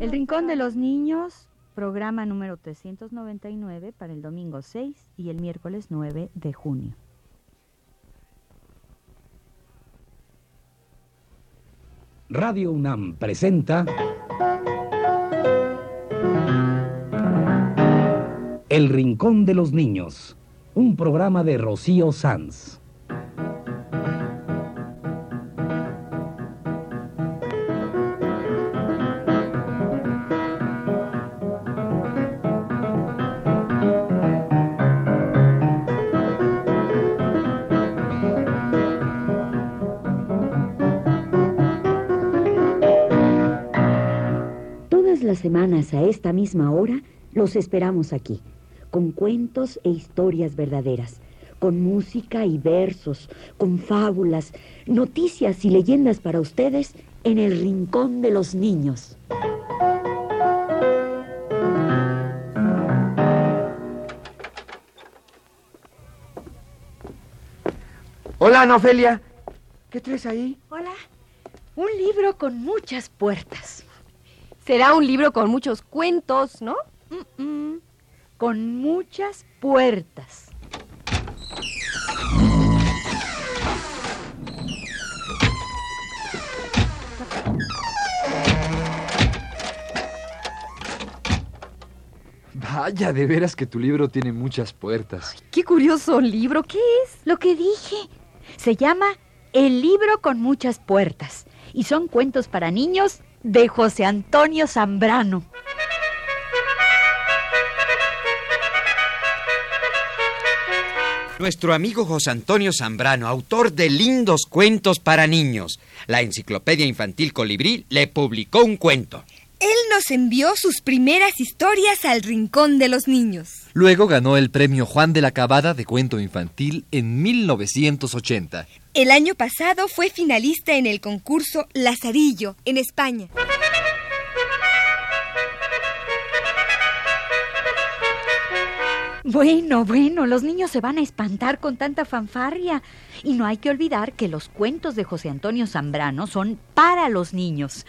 El Rincón de los Niños, programa número 399 para el domingo 6 y el miércoles 9 de junio. Radio UNAM presenta El Rincón de los Niños, un programa de Rocío Sanz. Las semanas a esta misma hora los esperamos aquí, con cuentos e historias verdaderas, con música y versos, con fábulas, noticias y leyendas para ustedes en el Rincón de los Niños. Hola, Ana Ofelia. ¿Qué traes ahí? Hola, un libro con muchas puertas. Será un libro con muchos cuentos, ¿no? Mm, mm, con muchas puertas. Vaya, de veras que tu libro tiene muchas puertas. Qué curioso libro, ¿qué es? Lo que dije. Se llama El libro con muchas puertas. Y son cuentos para niños de José Antonio Zambrano. Nuestro amigo José Antonio Zambrano, autor de lindos cuentos para niños. La Enciclopedia Infantil Colibrí le publicó un cuento. Él nos envió sus primeras historias al Rincón de los Niños. Luego ganó el premio Juan de la Cabada de cuento infantil en 1980. El año pasado fue finalista en el concurso Lazarillo, en España. Bueno, bueno, los niños se van a espantar con tanta fanfarria. Y no hay que olvidar que los cuentos de José Antonio Zambrano son para los niños.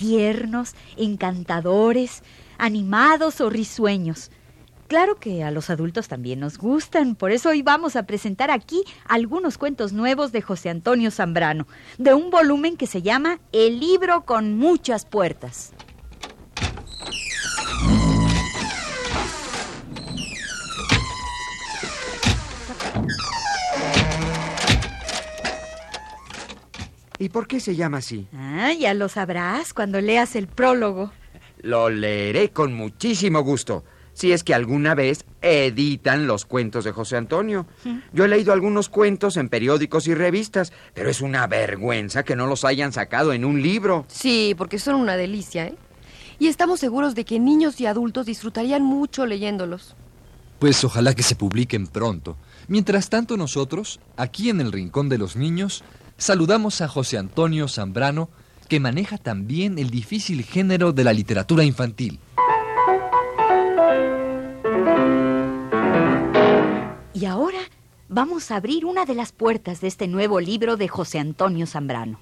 Tiernos, encantadores, animados o risueños. Claro que a los adultos también nos gustan, por eso hoy vamos a presentar aquí algunos cuentos nuevos de José Antonio Zambrano, de un volumen que se llama El libro con muchas puertas. ¿Y por qué se llama así? Ah, ya lo sabrás cuando leas el prólogo. Lo leeré con muchísimo gusto. Si es que alguna vez editan los cuentos de José Antonio. Yo he leído algunos cuentos en periódicos y revistas, pero es una vergüenza que no los hayan sacado en un libro. Sí, porque son una delicia, ¿eh? Y estamos seguros de que niños y adultos disfrutarían mucho leyéndolos. Pues ojalá que se publiquen pronto. Mientras tanto nosotros, aquí en el Rincón de los Niños, saludamos a José Antonio Zambrano, que maneja también el difícil género de la literatura infantil. Y ahora vamos a abrir una de las puertas de este nuevo libro de José Antonio Zambrano.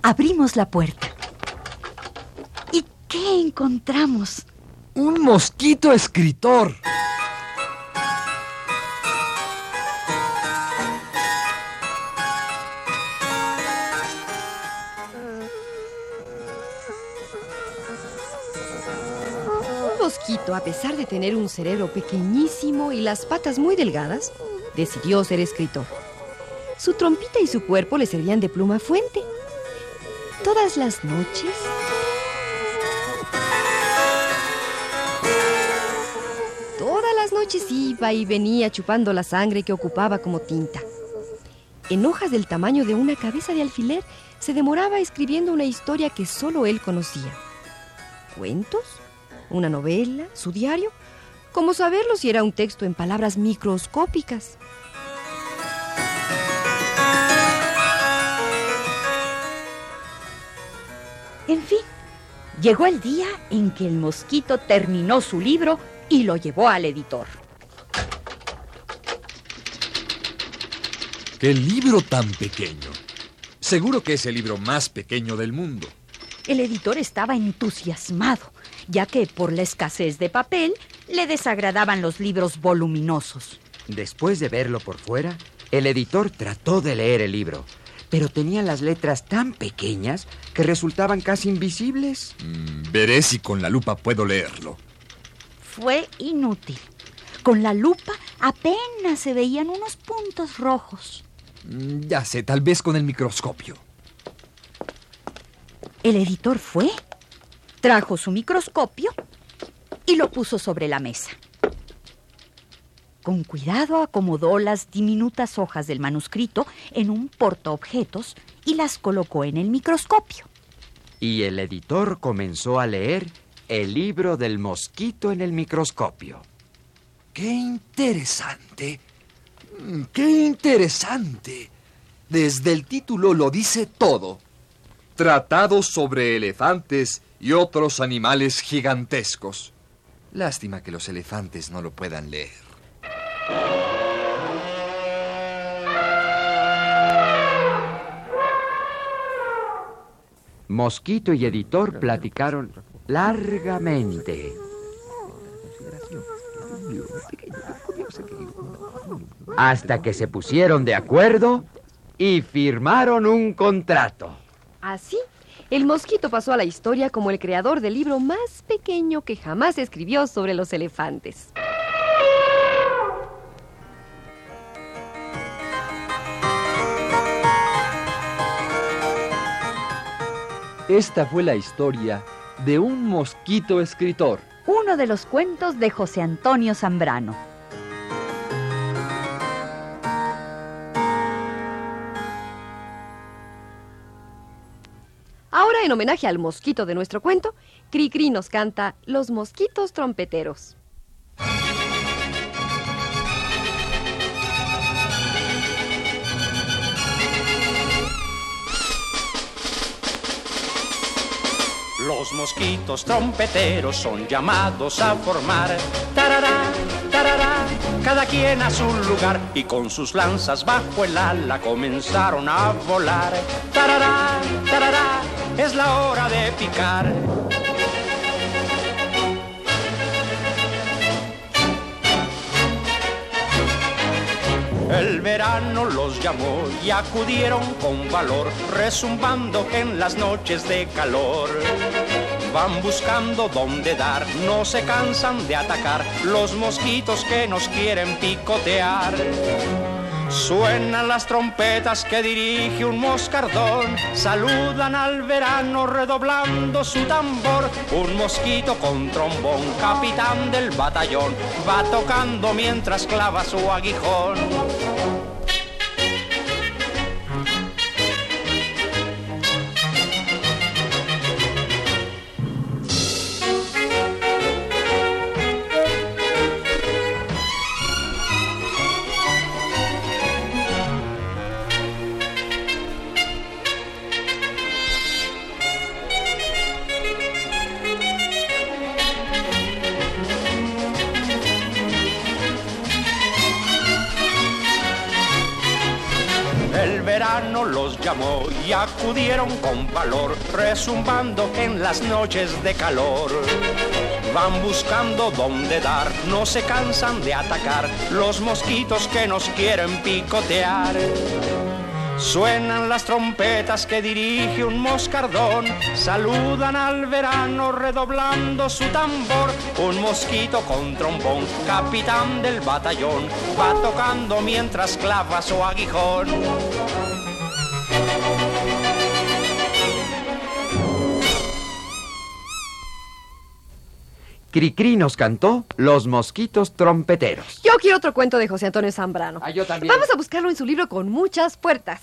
Abrimos la puerta. ¿Y qué encontramos? Un mosquito escritor. A pesar de tener un cerebro pequeñísimo y las patas muy delgadas, decidió ser escritor. Su trompita y su cuerpo le servían de pluma fuente. Todas las noches... Todas las noches iba y venía chupando la sangre que ocupaba como tinta. En hojas del tamaño de una cabeza de alfiler se demoraba escribiendo una historia que solo él conocía. ¿Cuentos? ¿Una novela? ¿Su diario? ¿Cómo saberlo si era un texto en palabras microscópicas? En fin, llegó el día en que el mosquito terminó su libro y lo llevó al editor. ¡Qué libro tan pequeño! Seguro que es el libro más pequeño del mundo. El editor estaba entusiasmado, ya que por la escasez de papel le desagradaban los libros voluminosos. Después de verlo por fuera, el editor trató de leer el libro, pero tenía las letras tan pequeñas que resultaban casi invisibles. Mm, veré si con la lupa puedo leerlo. Fue inútil. Con la lupa apenas se veían unos puntos rojos. Mm, ya sé, tal vez con el microscopio. El editor fue, trajo su microscopio y lo puso sobre la mesa. Con cuidado acomodó las diminutas hojas del manuscrito en un portaobjetos y las colocó en el microscopio. Y el editor comenzó a leer el libro del mosquito en el microscopio. ¡Qué interesante! Mm, ¡Qué interesante! Desde el título lo dice todo. Tratado sobre elefantes y otros animales gigantescos. Lástima que los elefantes no lo puedan leer. Mosquito y editor platicaron largamente. Hasta que se pusieron de acuerdo y firmaron un contrato. Así, el mosquito pasó a la historia como el creador del libro más pequeño que jamás escribió sobre los elefantes. Esta fue la historia de un mosquito escritor. Uno de los cuentos de José Antonio Zambrano. En homenaje al mosquito de nuestro cuento, Cricri nos canta Los mosquitos trompeteros. Los mosquitos trompeteros son llamados a formar. Tarará, tarará, cada quien a su lugar y con sus lanzas bajo el ala comenzaron a volar. Tarará, tarará, es la hora de picar. El verano los llamó y acudieron con valor, resumbando en las noches de calor. Van buscando dónde dar, no se cansan de atacar los mosquitos que nos quieren picotear. Suenan las trompetas que dirige un moscardón, saludan al verano redoblando su tambor. Un mosquito con trombón, capitán del batallón, va tocando mientras clava su aguijón. Los llamó y acudieron con valor, resumbando en las noches de calor. Van buscando dónde dar, no se cansan de atacar los mosquitos que nos quieren picotear. Suenan las trompetas que dirige un moscardón, saludan al verano redoblando su tambor. Un mosquito con trombón, capitán del batallón, va tocando mientras clava su aguijón. Cricri nos cantó Los mosquitos trompeteros. Yo quiero otro cuento de José Antonio Zambrano. Ah, yo también. Vamos a buscarlo en su libro con muchas puertas.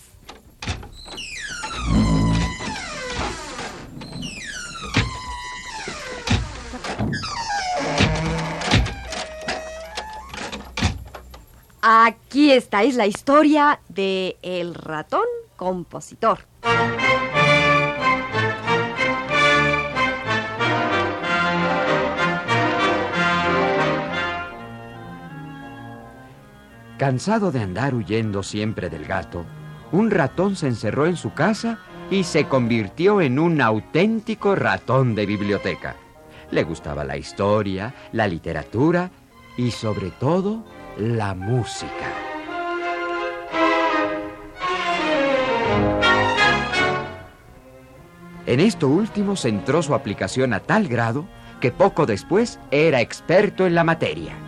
Aquí está, es la historia de El ratón compositor. Cansado de andar huyendo siempre del gato, un ratón se encerró en su casa y se convirtió en un auténtico ratón de biblioteca. Le gustaba la historia, la literatura y sobre todo la música. En esto último centró su aplicación a tal grado que poco después era experto en la materia.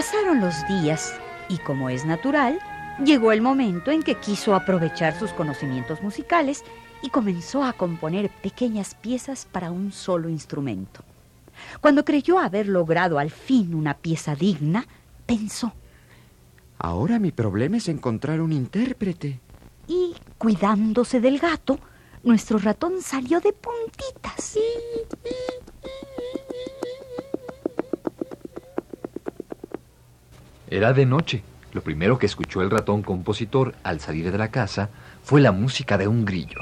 Pasaron los días y como es natural, llegó el momento en que quiso aprovechar sus conocimientos musicales y comenzó a componer pequeñas piezas para un solo instrumento. Cuando creyó haber logrado al fin una pieza digna, pensó. Ahora mi problema es encontrar un intérprete. Y, cuidándose del gato, nuestro ratón salió de puntitas. Era de noche. Lo primero que escuchó el ratón compositor al salir de la casa fue la música de un grillo.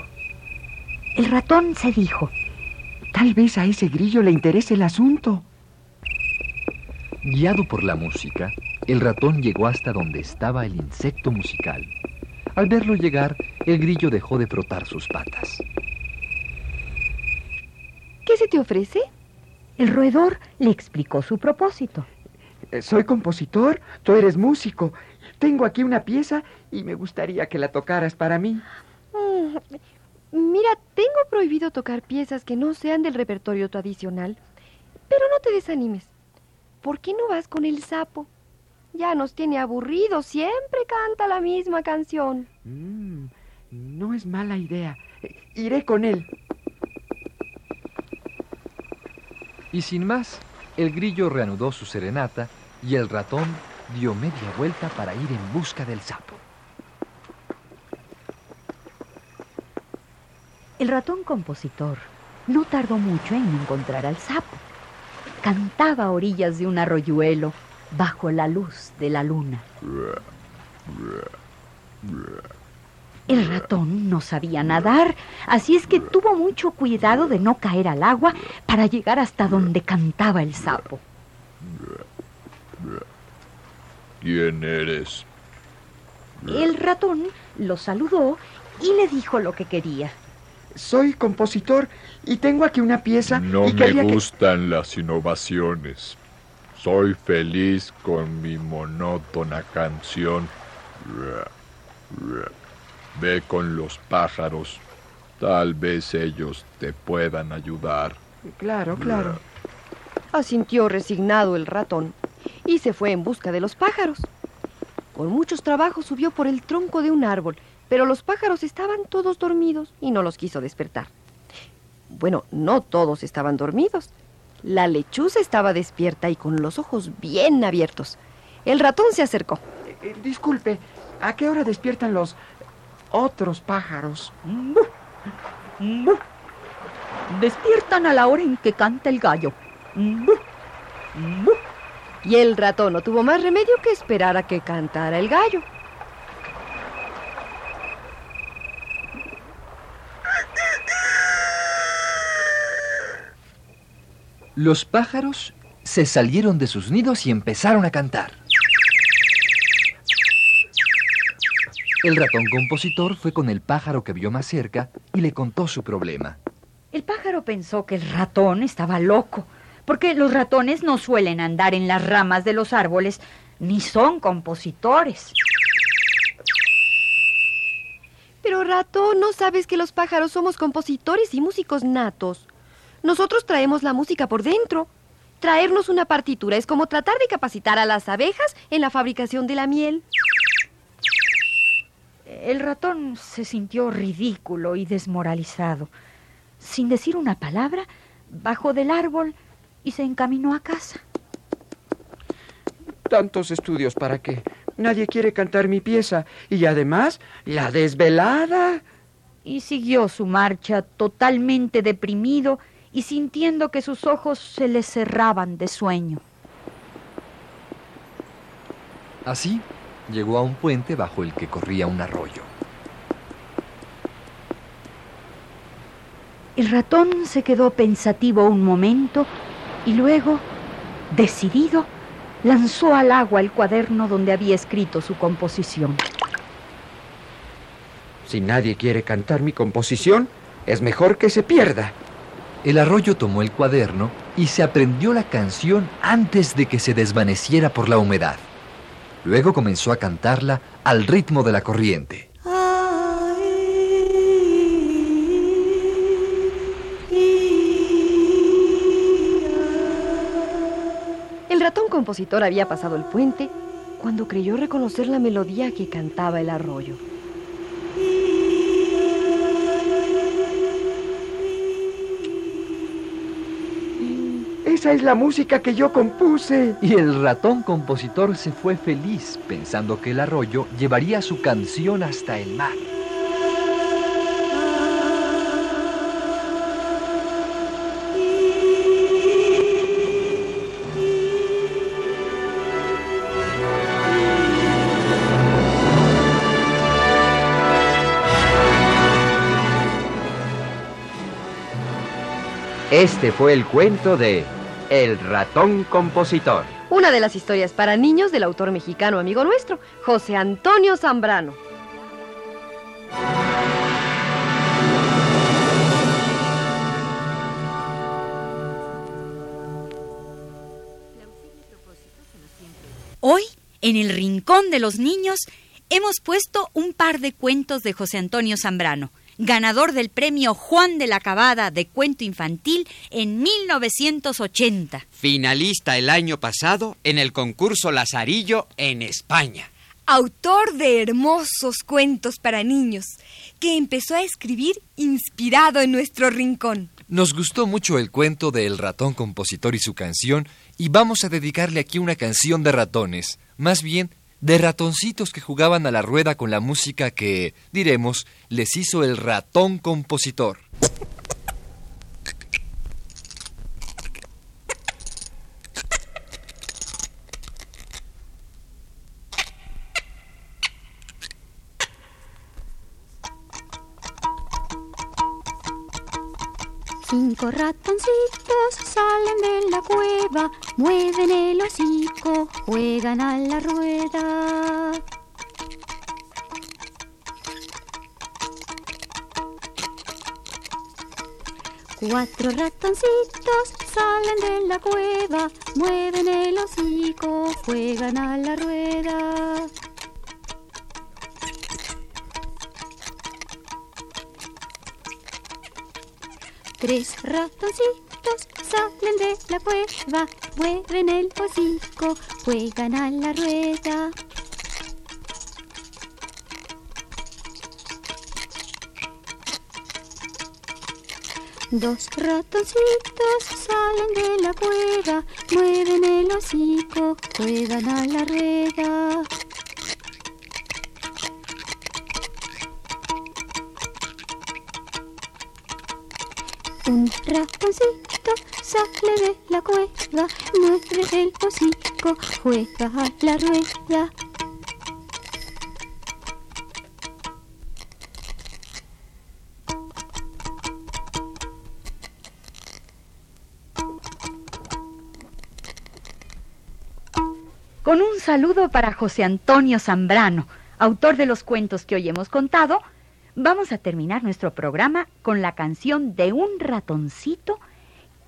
El ratón se dijo, Tal vez a ese grillo le interese el asunto. Guiado por la música, el ratón llegó hasta donde estaba el insecto musical. Al verlo llegar, el grillo dejó de frotar sus patas. ¿Qué se te ofrece? el roedor le explicó su propósito. Eh, Soy compositor, tú eres músico. Tengo aquí una pieza y me gustaría que la tocaras para mí. Mm, Mira, tengo prohibido tocar piezas que no sean del repertorio tradicional. Pero no te desanimes. ¿Por qué no vas con el sapo? Ya nos tiene aburridos, siempre canta la misma canción. Mm, no es mala idea. Eh, Iré con él. Y sin más, el grillo reanudó su serenata y el ratón dio media vuelta para ir en busca del sapo. El ratón compositor no tardó mucho en encontrar al sapo. Cantaba a orillas de un arroyuelo bajo la luz de la luna. El ratón no sabía nadar, así es que tuvo mucho cuidado de no caer al agua para llegar hasta donde cantaba el sapo. ¿Quién eres? El ratón lo saludó y le dijo lo que quería. Soy compositor y tengo aquí una pieza No y me que- gustan las innovaciones. Soy feliz con mi monótona canción. Ve con los pájaros. Tal vez ellos te puedan ayudar. Claro, claro. Asintió resignado el ratón y se fue en busca de los pájaros. Con muchos trabajos subió por el tronco de un árbol, pero los pájaros estaban todos dormidos y no los quiso despertar. Bueno, no todos estaban dormidos. La lechuza estaba despierta y con los ojos bien abiertos. El ratón se acercó. Eh, disculpe, ¿a qué hora despiertan los otros pájaros? Despiertan a la hora en que canta el gallo. Y el ratón no tuvo más remedio que esperar a que cantara el gallo. Los pájaros se salieron de sus nidos y empezaron a cantar. El ratón compositor fue con el pájaro que vio más cerca y le contó su problema. El pájaro pensó que el ratón estaba loco, porque los ratones no suelen andar en las ramas de los árboles, ni son compositores. Pero ratón, ¿no sabes que los pájaros somos compositores y músicos natos? Nosotros traemos la música por dentro. Traernos una partitura es como tratar de capacitar a las abejas en la fabricación de la miel. El ratón se sintió ridículo y desmoralizado. Sin decir una palabra, bajó del árbol y se encaminó a casa. Tantos estudios para qué. Nadie quiere cantar mi pieza. Y además, la desvelada. Y siguió su marcha totalmente deprimido y sintiendo que sus ojos se le cerraban de sueño. Así, llegó a un puente bajo el que corría un arroyo. El ratón se quedó pensativo un momento y luego, decidido, lanzó al agua el cuaderno donde había escrito su composición. Si nadie quiere cantar mi composición, es mejor que se pierda. El arroyo tomó el cuaderno y se aprendió la canción antes de que se desvaneciera por la humedad. Luego comenzó a cantarla al ritmo de la corriente. Compositor había pasado el puente cuando creyó reconocer la melodía que cantaba el arroyo. Esa es la música que yo compuse. Y el ratón compositor se fue feliz pensando que el arroyo llevaría su canción hasta el mar. Este fue el cuento de El ratón compositor. Una de las historias para niños del autor mexicano amigo nuestro, José Antonio Zambrano. Hoy, en el Rincón de los Niños, hemos puesto un par de cuentos de José Antonio Zambrano, ganador del premio Juan de la Cabada de cuento infantil en 1980. Finalista el año pasado en el concurso Lazarillo en España. Autor de hermosos cuentos para niños, que empezó a escribir inspirado en nuestro rincón. Nos gustó mucho el cuento de El ratón compositor y su canción y vamos a dedicarle aquí una canción de ratones, más bien de ratoncitos que jugaban a la rueda con la música que, diremos, les hizo el ratón compositor. Mueven el hocico, juegan a la rueda. Cuatro ratoncitos salen de la cueva, mueven el hocico, juegan a la rueda. Tres ratoncitos salen de la cueva, mueven el hocico, juegan a la rueda. Dos ratoncitos salen de la cueva, mueven el hocico, juegan a la rueda. Ratoncito sale de la cueva, mueve el hocico, juega a la rueda. Con un saludo para José Antonio Zambrano, autor de los cuentos que hoy hemos contado, vamos a terminar nuestro programa con la canción de un ratoncito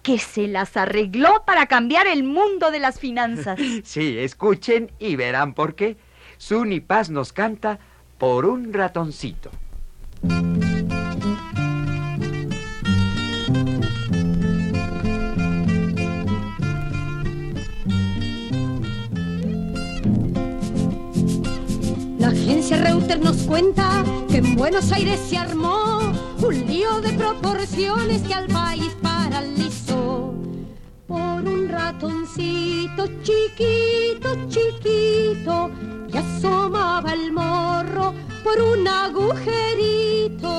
que se las arregló para cambiar el mundo de las finanzas. Sí, escuchen y verán por qué. Suni Paz nos canta por un ratoncito. Agencia Reuters nos cuenta que en Buenos Aires se armó un lío de proporciones que al país paralizó. Por un ratoncito chiquito, chiquito, que asomaba el morro por un agujerito.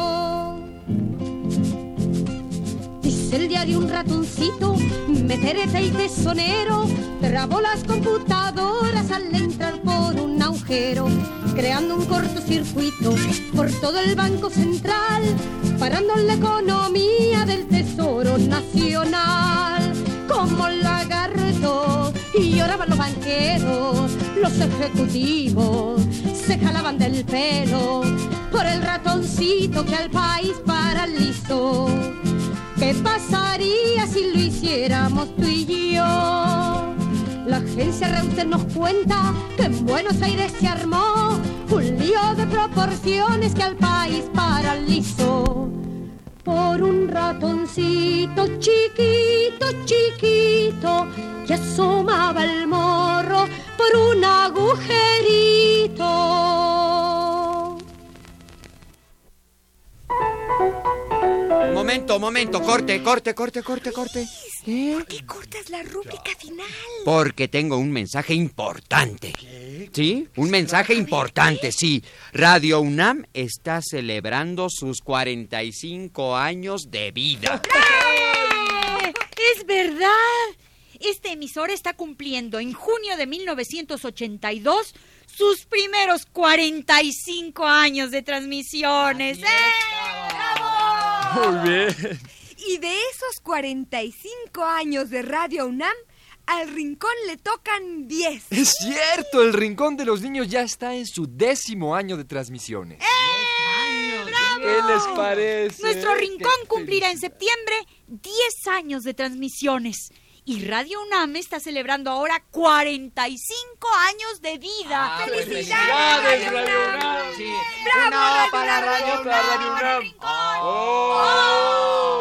Dice el diario un ratoncito, meterete y tesonero, trabó las computadoras al entrar por un agujero, creando un cortocircuito por todo el Banco Central, parando la economía del Tesoro Nacional. Como lagarto y lloraban los banqueros, los ejecutivos se jalaban del pelo por el ratoncito que al país paralizó. ¿Qué pasaría si lo hiciéramos tú y yo? La agencia Reuters nos cuenta que en Buenos Aires se armó un lío de proporciones que al país paralizó. Por un ratoncito chiquito, chiquito, que asomaba el morro por un agujerito. Momento, momento, corte, corte, corte, corte, corte. ¿Por qué cortas la rúbrica final? Porque tengo un mensaje importante. ¿Sí? Un mensaje importante, sí. Radio UNAM está celebrando sus 45 años de vida. ¡Eh! ¡Es verdad! Este emisor está cumpliendo en junio de 1982 sus primeros 45 años de transmisiones. ¡Eh! ¡Bravo! Muy bien. Y de esos 45 años de Radio UNAM, al rincón le tocan 10. Es cierto, el Rincón de los Niños ya está en su décimo año de transmisiones. ¡Eh! ¡Bravo! ¿Qué les parece? Nuestro rincón cumplirá en septiembre 10 años de transmisiones. Y Radio UNAM está celebrando ahora 45 años de vida. Ah, ¡Felicidades, Radio UNAM! Sí. ¡Bravo, Una Radio para UNAM! Radio para Radio UNAM. ¡Oh!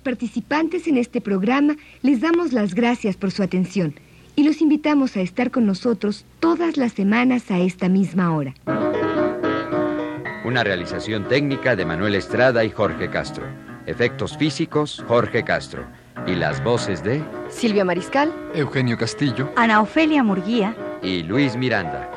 Los participantes en este programa les damos las gracias por su atención y los invitamos a estar con nosotros todas las semanas a esta misma hora. Una realización técnica de Manuel Estrada y Jorge Castro. Efectos físicos, Jorge Castro. Y las voces de Silvia Mariscal. Eugenio Castillo. Ana Ofelia Murguía. y Luis Miranda.